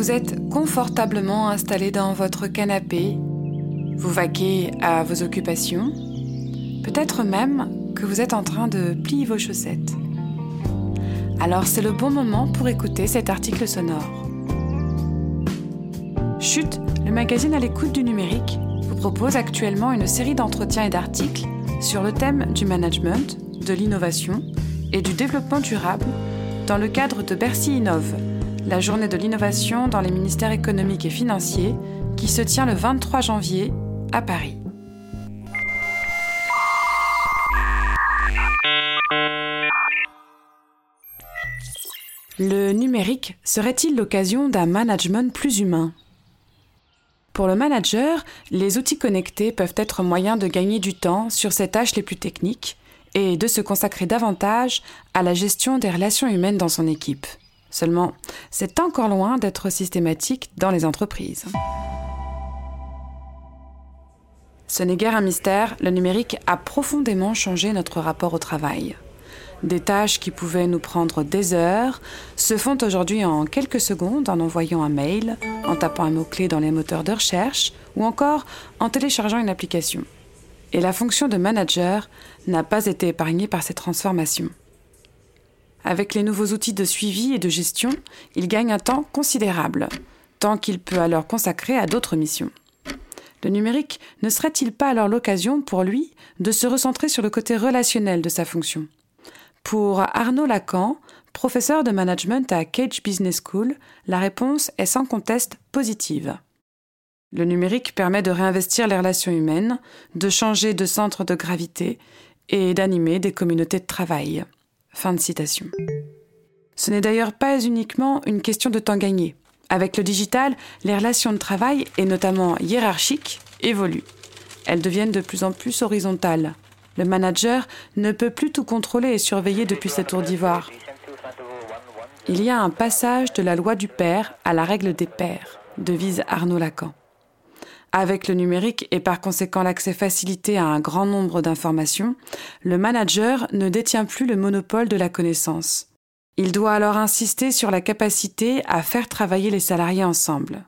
Vous êtes confortablement installé dans votre canapé, vous vaquez à vos occupations, peut-être même que vous êtes en train de plier vos chaussettes. Alors c'est le bon moment pour écouter cet article sonore. Chute, le magazine à l'écoute du numérique, vous propose actuellement une série d'entretiens et d'articles sur le thème du management, de l'innovation et du développement durable dans le cadre de Bercy Innove, la journée de l'innovation dans les ministères économiques et financiers qui se tient le 23 janvier à Paris. Le numérique serait-il l'occasion d'un management plus humain? Pour le manager, les outils connectés peuvent être moyen de gagner du temps sur ses tâches les plus techniques et de se consacrer davantage à la gestion des relations humaines dans son équipe. Seulement, c'est encore loin d'être systématique dans les entreprises. Ce n'est guère un mystère, le numérique a profondément changé notre rapport au travail. Des tâches qui pouvaient nous prendre des heures se font aujourd'hui en quelques secondes en envoyant un mail, en tapant un mot-clé dans les moteurs de recherche ou encore en téléchargeant une application. Et la fonction de manager n'a pas été épargnée par ces transformations. Avec les nouveaux outils de suivi et de gestion, il gagne un temps considérable, tant qu'il peut alors consacrer à d'autres missions. Le numérique ne serait-il pas alors l'occasion pour lui de se recentrer sur le côté relationnel de sa fonction? Pour Arnaud Lacan, professeur de management à Cage Business School, la réponse est sans conteste positive. Le numérique permet de réinvestir les relations humaines, de changer de centre de gravité et d'animer des communautés de travail. Ce n'est d'ailleurs pas uniquement une question de temps gagné. Avec le digital, les relations de travail, et notamment hiérarchiques, évoluent. Elles deviennent de plus en plus horizontales. Le manager ne peut plus tout contrôler et surveiller depuis sa tour d'ivoire. Il y a un passage de la loi du père à la règle des pères, devise Arnaud Lacan. Avec le numérique et par conséquent l'accès facilité à un grand nombre d'informations, le manager ne détient plus le monopole de la connaissance. Il doit alors insister sur la capacité à faire travailler les salariés ensemble.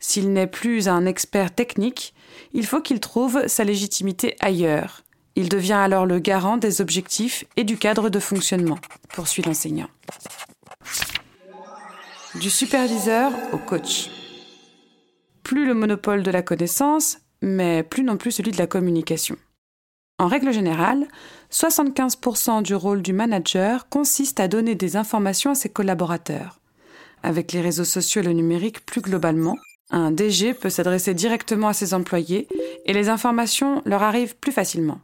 S'il n'est plus un expert technique, il faut qu'il trouve sa légitimité ailleurs, il devient alors le garant des objectifs et du cadre de fonctionnement, poursuit l'enseignant. Du superviseur au coach. Plus le monopole de la connaissance, mais plus non plus celui de la communication. En règle générale, 75% du rôle du manager consiste à donner des informations à ses collaborateurs. Avec les réseaux sociaux et le numérique plus globalement, un DG peut s'adresser directement à ses employés et les informations leur arrivent plus facilement.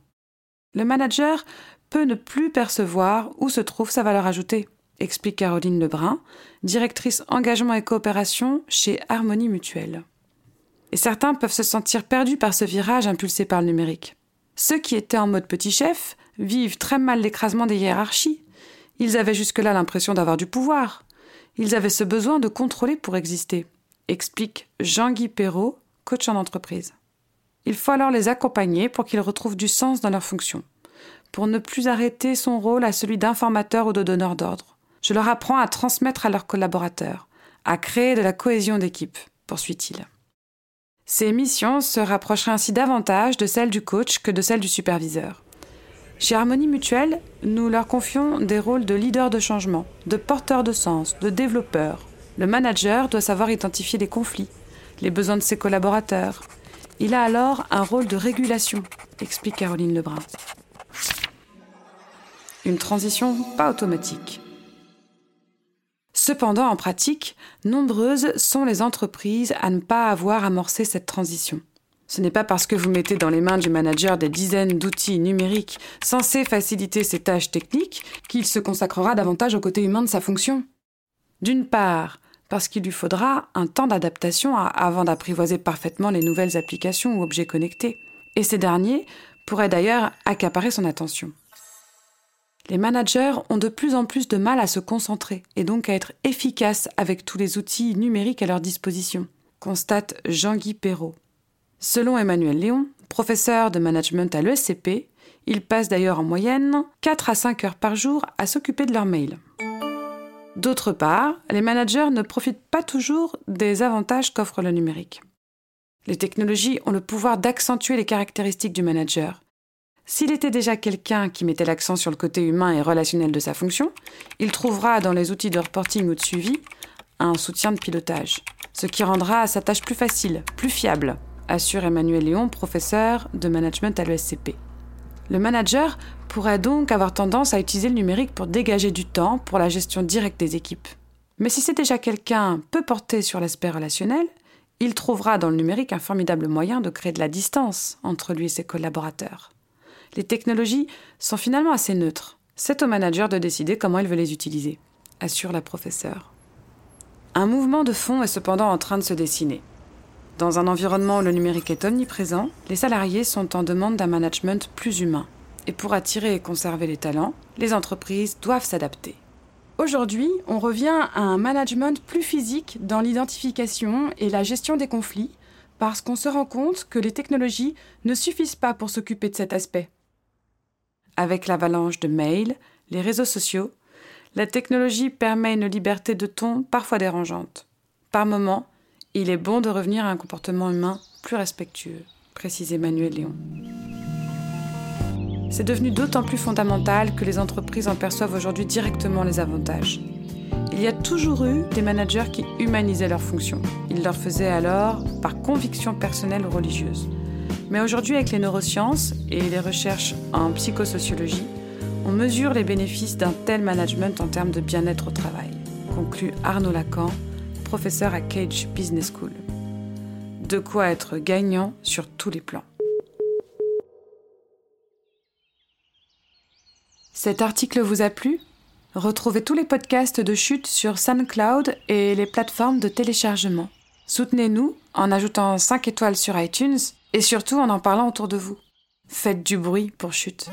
Le manager peut ne plus percevoir où se trouve sa valeur ajoutée, explique Caroline Lebrun, directrice engagement et coopération chez Harmonie Mutuelle. Et certains peuvent se sentir perdus par ce virage impulsé par le numérique. Ceux qui étaient en mode petit chef vivent très mal l'écrasement des hiérarchies. Ils avaient jusque-là l'impression d'avoir du pouvoir. Ils avaient ce besoin de contrôler pour exister, explique Jean-Guy Perrault, coach en entreprise. Il faut alors les accompagner pour qu'ils retrouvent du sens dans leur fonction, pour ne plus arrêter son rôle à celui d'informateur ou de donneur d'ordre. Je leur apprends à transmettre à leurs collaborateurs, à créer de la cohésion d'équipe, poursuit-il. Ces missions se rapprocheraient ainsi davantage de celles du coach que de celles du superviseur. Chez Harmonie Mutuelle, nous leur confions des rôles de leader de changement, de porteur de sens, de développeur. Le manager doit savoir identifier les conflits, les besoins de ses collaborateurs, il a alors un rôle de régulation, explique Caroline Lebrun. Une transition pas automatique. Cependant, en pratique, nombreuses sont les entreprises à ne pas avoir amorcé cette transition. Ce n'est pas parce que vous mettez dans les mains du manager des dizaines d'outils numériques censés faciliter ses tâches techniques qu'il se consacrera davantage au côté humain de sa fonction. D'une part, parce qu'il lui faudra un temps d'adaptation avant d'apprivoiser parfaitement les nouvelles applications ou objets connectés. Et ces derniers pourraient d'ailleurs accaparer son attention. Les managers ont de plus en plus de mal à se concentrer et donc à être efficaces avec tous les outils numériques à leur disposition, constate Jean-Guy Perrault. Selon Emmanuel Léon, professeur de management à l'ESCP, ils passent d'ailleurs en moyenne 4 à 5 heures par jour à s'occuper de leurs mails. D'autre part, les managers ne profitent pas toujours des avantages qu'offre le numérique. Les technologies ont le pouvoir d'accentuer les caractéristiques du manager. S'il était déjà quelqu'un qui mettait l'accent sur le côté humain et relationnel de sa fonction, il trouvera dans les outils de reporting ou de suivi un soutien de pilotage, ce qui rendra sa tâche plus facile, plus fiable, assure Emmanuel Léon, professeur de management à l'ESCP. Le manager pourrait donc avoir tendance à utiliser le numérique pour dégager du temps pour la gestion directe des équipes. Mais si c'est déjà quelqu'un peu porté sur l'aspect relationnel, il trouvera dans le numérique un formidable moyen de créer de la distance entre lui et ses collaborateurs. Les technologies sont finalement assez neutres. C'est au manager de décider comment il veut les utiliser, assure la professeure. Un mouvement de fond est cependant en train de se dessiner. Dans un environnement où le numérique est omniprésent, les salariés sont en demande d'un management plus humain. Et pour attirer et conserver les talents, les entreprises doivent s'adapter. Aujourd'hui, on revient à un management plus physique dans l'identification et la gestion des conflits, parce qu'on se rend compte que les technologies ne suffisent pas pour s'occuper de cet aspect. Avec l'avalanche de mails, les réseaux sociaux, la technologie permet une liberté de ton parfois dérangeante. Par moments, il est bon de revenir à un comportement humain plus respectueux, précise Emmanuel Léon. C'est devenu d'autant plus fondamental que les entreprises en perçoivent aujourd'hui directement les avantages. Il y a toujours eu des managers qui humanisaient leurs fonctions. Ils leur faisaient alors par conviction personnelle ou religieuse. Mais aujourd'hui, avec les neurosciences et les recherches en psychosociologie, on mesure les bénéfices d'un tel management en termes de bien-être au travail, conclut Arnaud Lacan, professeur à Cage Business School. De quoi être gagnant sur tous les plans. Cet article vous a plu? Retrouvez tous les podcasts de chute sur SoundCloud et les plateformes de téléchargement. Soutenez-nous en ajoutant 5 étoiles sur iTunes et surtout en en parlant autour de vous. Faites du bruit pour chute.